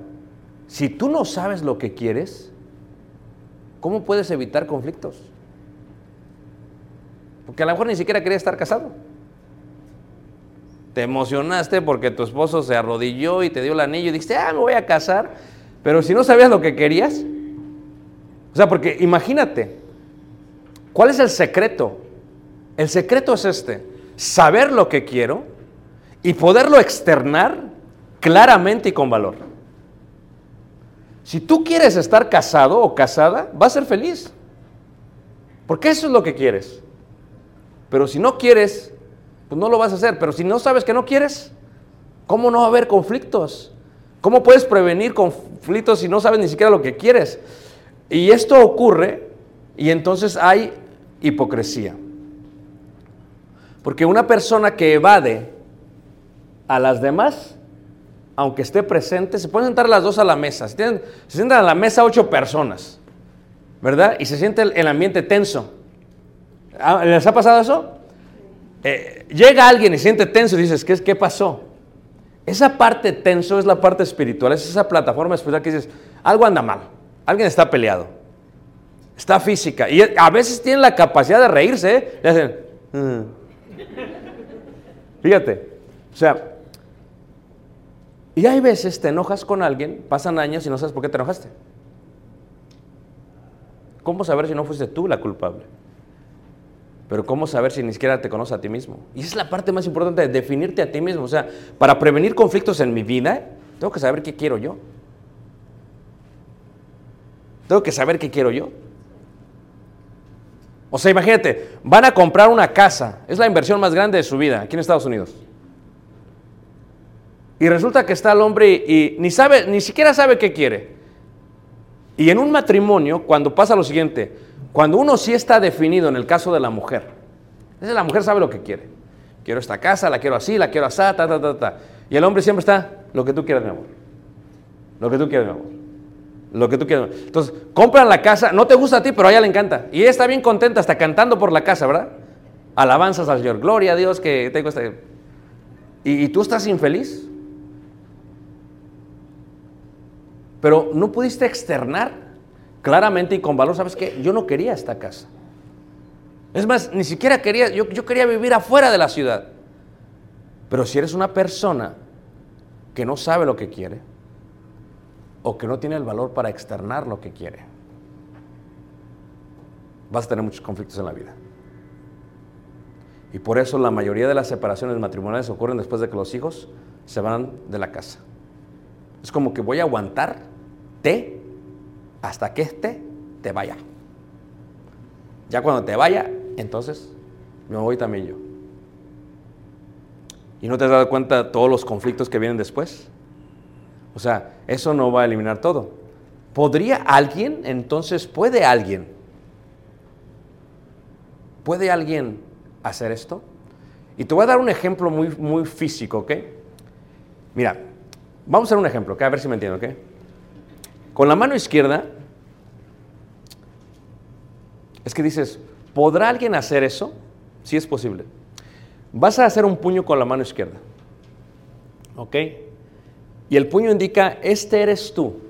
Si tú no sabes lo que quieres, ¿cómo puedes evitar conflictos? Porque a lo mejor ni siquiera querías estar casado. Te emocionaste porque tu esposo se arrodilló y te dio el anillo y dijiste, ah, me voy a casar. Pero si no sabías lo que querías, o sea, porque imagínate, ¿cuál es el secreto? El secreto es este, saber lo que quiero y poderlo externar claramente y con valor. Si tú quieres estar casado o casada, vas a ser feliz. Porque eso es lo que quieres. Pero si no quieres, pues no lo vas a hacer. Pero si no sabes que no quieres, ¿cómo no va a haber conflictos? ¿Cómo puedes prevenir conflictos si no sabes ni siquiera lo que quieres? Y esto ocurre y entonces hay hipocresía. Porque una persona que evade a las demás, aunque esté presente, se pueden sentar las dos a la mesa. Se, tienen- sientan a la mesa ocho personas, ¿verdad? Y se siente el, ambiente tenso. Ah, ¿Les ha pasado eso? Eh, llega alguien y siente tenso y dices, ¿qué, ¿qué pasó? Esa parte tenso es la parte espiritual, es esa plataforma espiritual que dices, algo anda mal, alguien está peleado, está física. Y a veces tienen la capacidad de reírse, ¿eh? Hacen, "Mm". Fíjate, o sea, y hay veces te enojas con alguien, pasan años y no sabes por qué te enojaste. ¿Cómo saber si no fuiste tú la culpable? Pero ¿cómo saber si ni siquiera te conoces a ti mismo? Y es la parte más importante de definirte a ti mismo. O sea, para prevenir conflictos en mi vida, tengo que saber qué quiero yo. Tengo que saber qué quiero yo. O sea, imagínate, van a comprar una casa. Es la inversión más grande de su vida aquí en Estados Unidos. Y resulta que está el hombre y, ni sabe, ni siquiera sabe qué quiere. Y en un matrimonio, cuando pasa lo siguiente, cuando uno sí está definido en el caso de la mujer, es la mujer sabe lo que quiere. Quiero esta casa, la quiero así, la quiero así, ta, ta, ta, ta. Y el hombre siempre está, lo que tú quieras, mi amor. Lo que tú quieras, mi amor. Lo que tú quieras. Entonces, compran la casa, no te gusta a ti, pero a ella le encanta. Y ella está bien contenta, hasta cantando por la casa, ¿verdad? Alabanzas al Señor, gloria a Dios que tengo esta... ¿Y, y tú estás infeliz? Pero no pudiste externar claramente y con valor, ¿sabes qué? Yo no quería esta casa. Es más, ni siquiera quería, yo, yo quería vivir afuera de la ciudad. Pero si eres una persona que no sabe lo que quiere, o que no tiene el valor para externar lo que quiere, vas a tener muchos conflictos en la vida. Y por eso la mayoría de las separaciones matrimoniales ocurren después de que los hijos se van de la casa. Es como que voy a aguantarte hasta que este te vaya. Ya cuando te vaya, entonces me voy también yo. ¿Y no te has dado cuenta de todos los conflictos que vienen después? O sea, eso no va a eliminar todo. ¿Podría alguien, entonces, puede alguien, puede alguien hacer esto? Y te voy a dar un ejemplo muy, muy físico, ¿ok? Mira, vamos a hacer un ejemplo, ¿ok? A ver si me entiendo, ¿ok? Con la mano izquierda, es que dices, ¿podrá alguien hacer eso? Sí es posible. Vas a hacer un puño con la mano izquierda, ¿ok? Y el puño indica, este eres tú.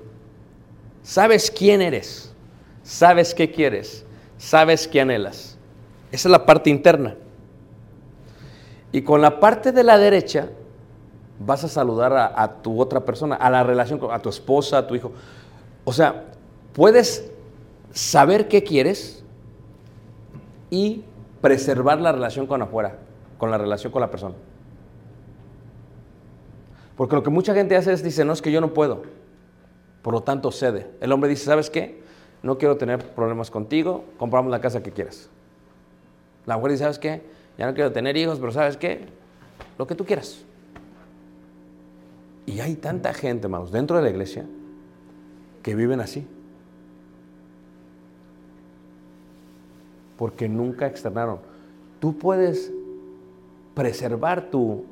Sabes quién eres, sabes qué quieres, sabes qué anhelas. Esa es la parte interna. Y con la parte de la derecha vas a saludar a, tu otra persona, a la relación, con- a tu esposa, a tu hijo. O sea, puedes saber qué quieres y preservar la relación con afuera, con la relación con la persona. Porque lo que mucha gente hace es dice, no es que yo no puedo, por lo tanto cede. El hombre dice, ¿sabes qué? No quiero tener problemas contigo, compramos la casa que quieras. La mujer dice, ¿sabes qué? Ya no quiero tener hijos, pero ¿sabes qué? Lo que tú quieras. Y hay tanta gente, hermanos, dentro de la iglesia que viven así. Porque nunca externaron. Tú puedes preservar tu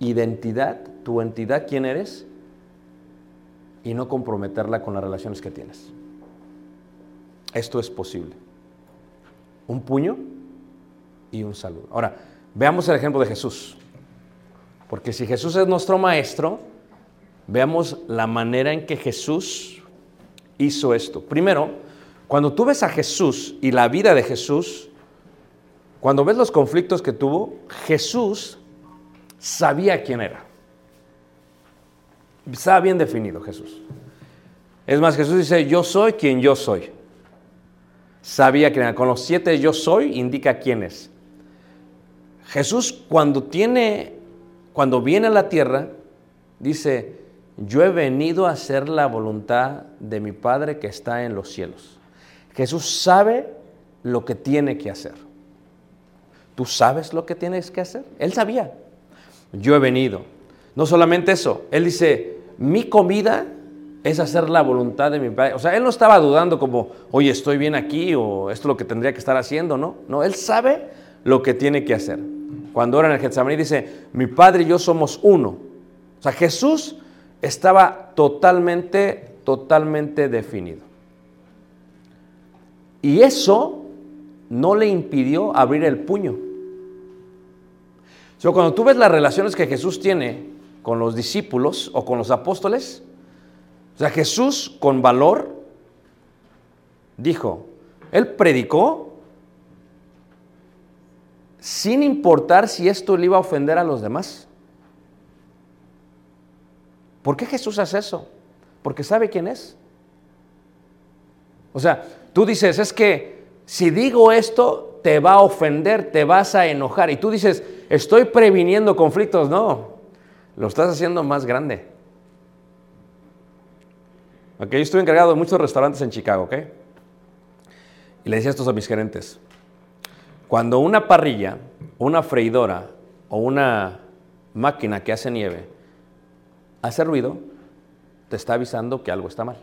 identidad, tu entidad, quién eres, y no comprometerla con las relaciones que tienes. Esto es posible. Un puño y un saludo. Ahora, veamos el ejemplo de Jesús. Porque si Jesús es nuestro maestro, veamos la manera en que Jesús hizo esto. Primero, cuando tú ves a Jesús y la vida de Jesús, cuando ves los conflictos que tuvo, Jesús sabía quién era. Estaba bien definido Jesús. Es más, Jesús dice, yo soy quien yo soy. Sabía quién era. Con los siete yo soy indica quién es. Jesús cuando tiene, cuando viene a la tierra, dice, yo he venido a hacer la voluntad de mi Padre que está en los cielos. Jesús sabe lo que tiene que hacer. ¿Tú sabes lo que tienes que hacer? Él sabía. Yo he venido. No solamente eso, Él dice, mi comida es hacer la voluntad de mi Padre. O sea, Él no estaba dudando como, oye, estoy bien aquí o esto es lo que tendría que estar haciendo, ¿no? No, Él sabe lo que tiene que hacer. Cuando ora en el Getsemaní dice, mi Padre y yo somos uno. O sea, Jesús estaba totalmente, totalmente definido. Y eso no le impidió abrir el puño. Cuando tú ves las relaciones que Jesús tiene con los discípulos o con los apóstoles, o sea, Jesús con valor dijo, Él predicó sin importar si esto le iba a ofender a los demás. ¿Por qué Jesús hace eso? Porque sabe quién es. O sea, tú dices, es que si digo esto, te va a ofender, te vas a enojar. Y tú dices, estoy previniendo conflictos. No, lo estás haciendo más grande. Ok, yo estuve encargado de muchos restaurantes en Chicago, ¿ok? Y le decía esto a mis gerentes. Cuando una parrilla, una freidora o una máquina que hace nieve hace ruido, te está avisando que algo está mal.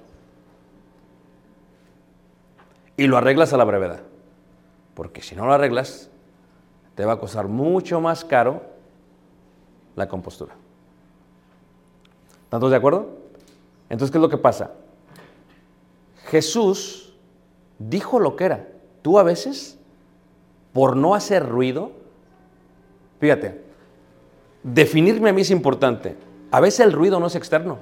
Y lo arreglas a la brevedad. Porque si no lo arreglas, te va a costar mucho más caro la compostura. ¿Están todos de acuerdo? Entonces, ¿qué es lo que pasa? Jesús dijo lo que era. Tú a veces, por no hacer ruido, fíjate, definirme a mí es importante. A veces el ruido no es externo.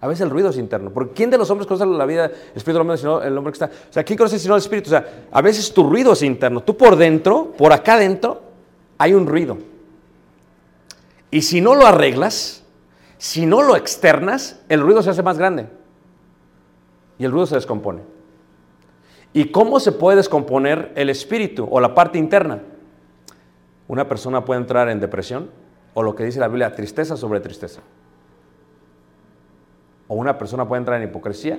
A veces el ruido es interno. Porque ¿quién de los hombres conoce la vida, el espíritu del hombre, sino el hombre que está? O sea, ¿quién conoce sino el espíritu? O sea, a veces tu ruido es interno. Tú por dentro, por acá adentro, hay un ruido. Y si no lo arreglas, si no lo externas, el ruido se hace más grande. Y el ruido se descompone. ¿Y cómo se puede descomponer el espíritu o la parte interna? Una persona puede entrar en depresión o lo que dice la Biblia, tristeza sobre tristeza. O una persona puede entrar en hipocresía,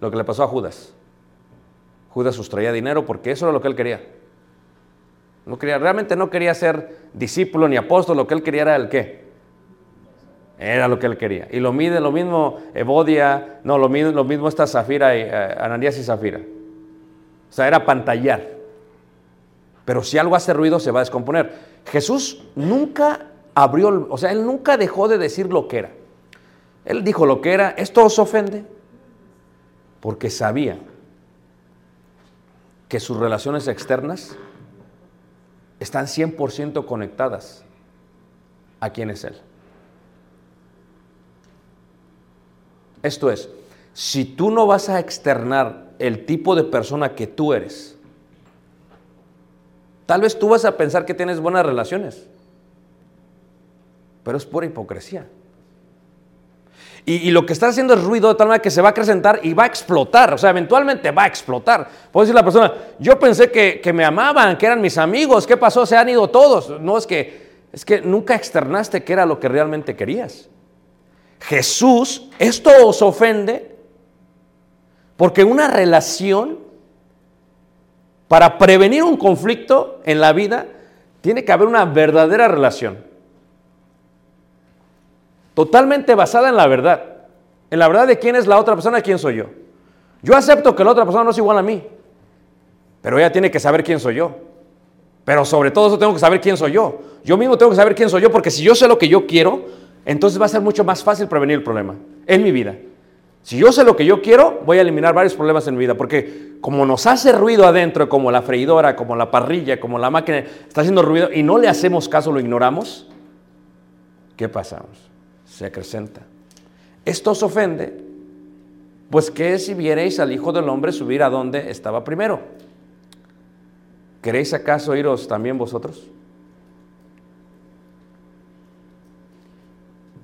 lo que le pasó a Judas. Judas sustraía dinero porque eso era lo que él quería. No quería, realmente no quería ser discípulo ni apóstol, lo que él quería era el qué. Era lo que él quería. Y lo mide lo mismo Evodia, no, lo mismo, lo mismo está Zafira y eh, Ananías y Zafira. O sea, era pantallar. Pero si algo hace ruido se va a descomponer. Jesús nunca abrió, o sea, él nunca dejó de decir lo que era. Él dijo lo que era, esto os ofende, porque sabía que sus relaciones externas están 100% conectadas a quién es Él. Esto es, si tú no vas a externar el tipo de persona que tú eres, tal vez tú vas a pensar que tienes buenas relaciones, pero es pura hipocresía. Y, lo que está haciendo es ruido de tal manera que se va a acrecentar y va a explotar. O sea, eventualmente va a explotar. Puede decir la persona, yo pensé que, que, me amaban, que eran mis amigos. ¿Qué pasó? Se han ido todos. No, es que, es que nunca externaste que era lo que realmente querías. Jesús, esto os ofende porque una relación, para prevenir un conflicto en la vida, tiene que haber una verdadera relación totalmente basada en la verdad. En la verdad de quién es la otra persona quién soy yo. Yo acepto que la otra persona no es igual a mí, pero ella tiene que saber quién soy yo. Pero sobre todo eso tengo que saber quién soy yo. Yo mismo tengo que saber quién soy yo porque si yo sé lo que yo quiero, entonces va a ser mucho más fácil prevenir el problema en mi vida. Si yo sé lo que yo quiero, voy a eliminar varios problemas en mi vida, porque como nos hace ruido adentro, como la freidora, como la parrilla, como la máquina, está haciendo ruido y no le hacemos caso, lo ignoramos, ¿qué pasamos? Se acrecenta. Esto os ofende, pues que si viereis al Hijo del Hombre subir a donde estaba primero. ¿Queréis acaso iros también vosotros?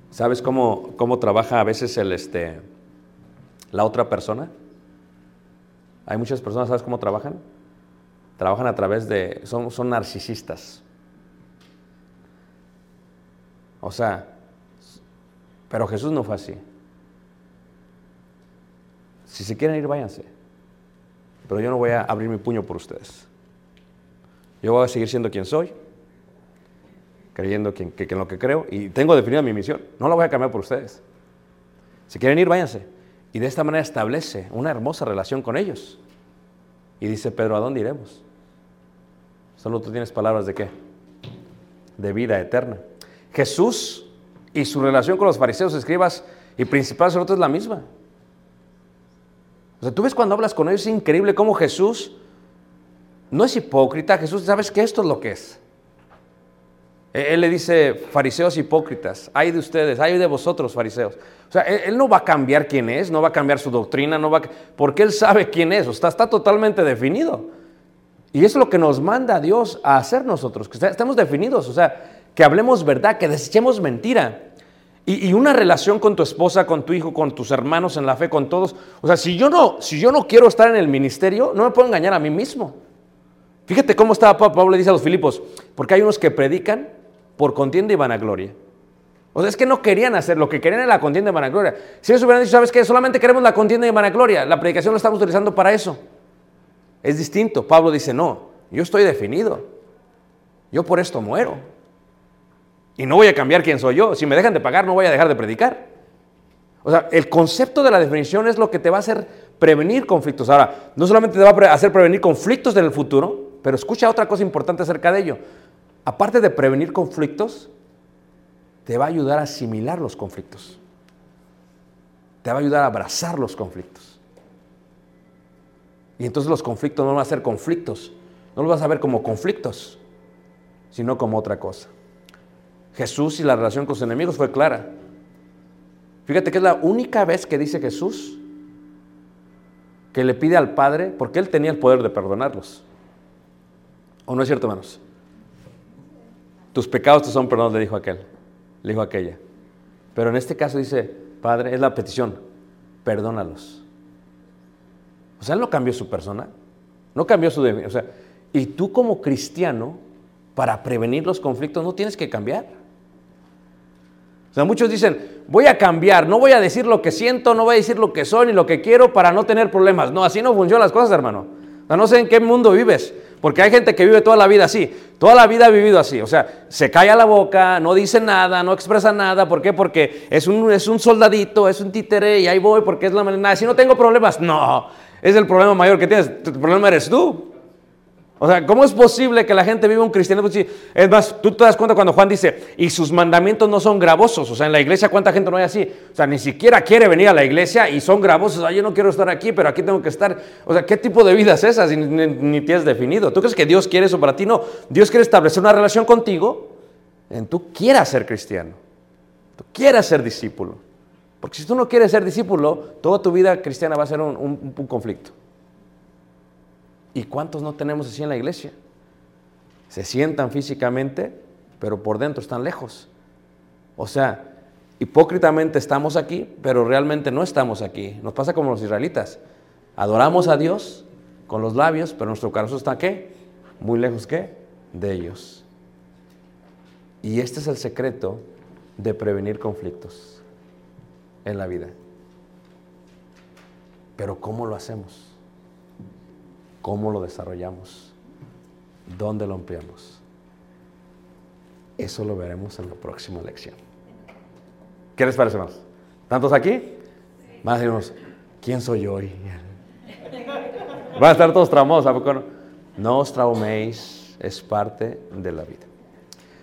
¿Sabes cómo, cómo trabaja a veces el, este, la otra persona? Hay muchas personas, ¿sabes cómo trabajan? Trabajan a través de, son, son narcisistas. O sea, pero Jesús no fue así. Si se quieren ir, váyanse. Pero yo no voy a abrir mi puño por ustedes. Yo voy a seguir siendo quien soy, creyendo que, en lo que creo, y tengo definida mi misión. No la voy a cambiar por ustedes. Si quieren ir, váyanse. Y de esta manera establece una hermosa relación con ellos. Y dice Pedro, ¿a dónde iremos? Solo tú tienes palabras de qué? De vida eterna. Jesús y su relación con los fariseos, escribas y principales sacerdotes es la misma. O sea, tú ves cuando hablas con ellos, es increíble cómo Jesús no es hipócrita. Jesús, ¿sabes que esto es lo que es? E-, él le dice, fariseos hipócritas, hay de ustedes, hay de vosotros, fariseos. O sea, él, no va a cambiar quién es, no va a cambiar su doctrina, no va a, porque él sabe quién es, o está, está totalmente definido. Y es lo que nos manda Dios a hacer nosotros, que estemos definidos, o sea, que hablemos verdad, que desechemos mentira. Y, y, una relación con tu esposa, con tu hijo, con tus hermanos en la fe, con todos. O sea, si yo, no, si yo no quiero estar en el ministerio, no me puedo engañar a mí mismo. Fíjate cómo estaba Pablo, le dice a los Filipos, porque hay unos que predican por contienda y vanagloria. O sea, es que no querían hacer, lo que querían era la contienda y vanagloria. Si ellos hubieran dicho, ¿sabes qué? Solamente queremos la contienda y vanagloria, la predicación la estamos utilizando para eso. Es distinto. Pablo dice, no, yo estoy definido. Yo por esto muero. Y no voy a cambiar quién soy yo. Si me dejan de pagar, no voy a dejar de predicar. O sea, el concepto de la definición es lo que te va a hacer prevenir conflictos. Ahora, no solamente te va a hacer prevenir conflictos en el futuro, pero escucha otra cosa importante acerca de ello. Aparte de prevenir conflictos, te va a ayudar a asimilar los conflictos. Te va a ayudar a abrazar los conflictos. Y entonces los conflictos no van a ser conflictos. No los vas a ver como conflictos, sino como otra cosa. Jesús y la relación con sus enemigos fue clara. Fíjate que es la única vez que dice Jesús que le pide al Padre, porque Él tenía el poder de perdonarlos. ¿O no es cierto, hermanos? Tus pecados te son perdonados, le dijo aquel, le dijo aquella. Pero en este caso dice, Padre, es la petición, perdónalos. O sea, Él no cambió su persona, No cambió su. O sea, y tú como cristiano, para prevenir los conflictos, no tienes que cambiar. O sea, muchos dicen, voy a cambiar, no voy a decir lo que siento, no voy a decir lo que soy ni lo que quiero para no tener problemas. No, así no funcionan las cosas, hermano. O sea, no sé en qué mundo vives, porque hay gente que vive toda la vida así, toda la vida ha vivido así. O sea, se calla la boca, no dice nada, no expresa nada. ¿Por qué? Porque es un, es un soldadito, es un títere y ahí voy porque es la manera. Si no tengo problemas, no, es el problema mayor que tienes. El problema eres tú. O sea, ¿cómo es posible que la gente viva un cristianismo? Es más, tú te das cuenta cuando Juan dice, y sus mandamientos no son gravosos. O sea, en la iglesia, ¿cuánta gente no hay así? O sea, ni siquiera quiere venir a la iglesia y son gravosos. Ay, yo no quiero estar aquí, pero aquí tengo que estar. O sea, ¿qué tipo de vida es esa si ni- ni te has definido? ¿Tú crees que Dios quiere eso para ti? No. Dios quiere establecer una relación contigo en tú quieras ser cristiano. Tú quieras ser discípulo. Porque si tú no quieres ser discípulo, toda tu vida cristiana va a ser un- un- un conflicto. ¿Y cuántos no tenemos así en la iglesia? Se sientan físicamente, pero por dentro están lejos. O sea, hipócritamente estamos aquí, pero realmente no estamos aquí. Nos pasa como los israelitas. Adoramos a Dios con los labios, pero nuestro corazón está ¿qué? Muy lejos ¿qué? De ellos. Y este es el secreto de prevenir conflictos en la vida. Pero ¿cómo lo hacemos? ¿Cómo lo desarrollamos? ¿Dónde lo empleamos? Eso lo veremos en la próxima lección. ¿Qué les parece, hermanos? ¿Tantos aquí? Van a decirnos, ¿quién soy yo hoy? Van a estar todos traumados, ¿a no? No os trauméis, es parte de la vida.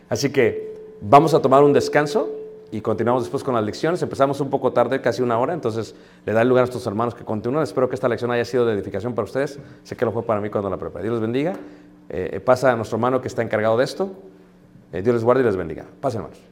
Así que vamos a tomar un descanso y continuamos después con las lecciones. Empezamos un poco tarde, casi una hora, entonces le da lugar a estos hermanos que continúen. Espero que esta lección haya sido de edificación para ustedes. Sé que lo fue para mí cuando la preparé. Dios les bendiga. Eh, eh, pasa a nuestro hermano que está encargado de esto. Eh, Dios les guarde y les bendiga. Pasen, hermanos.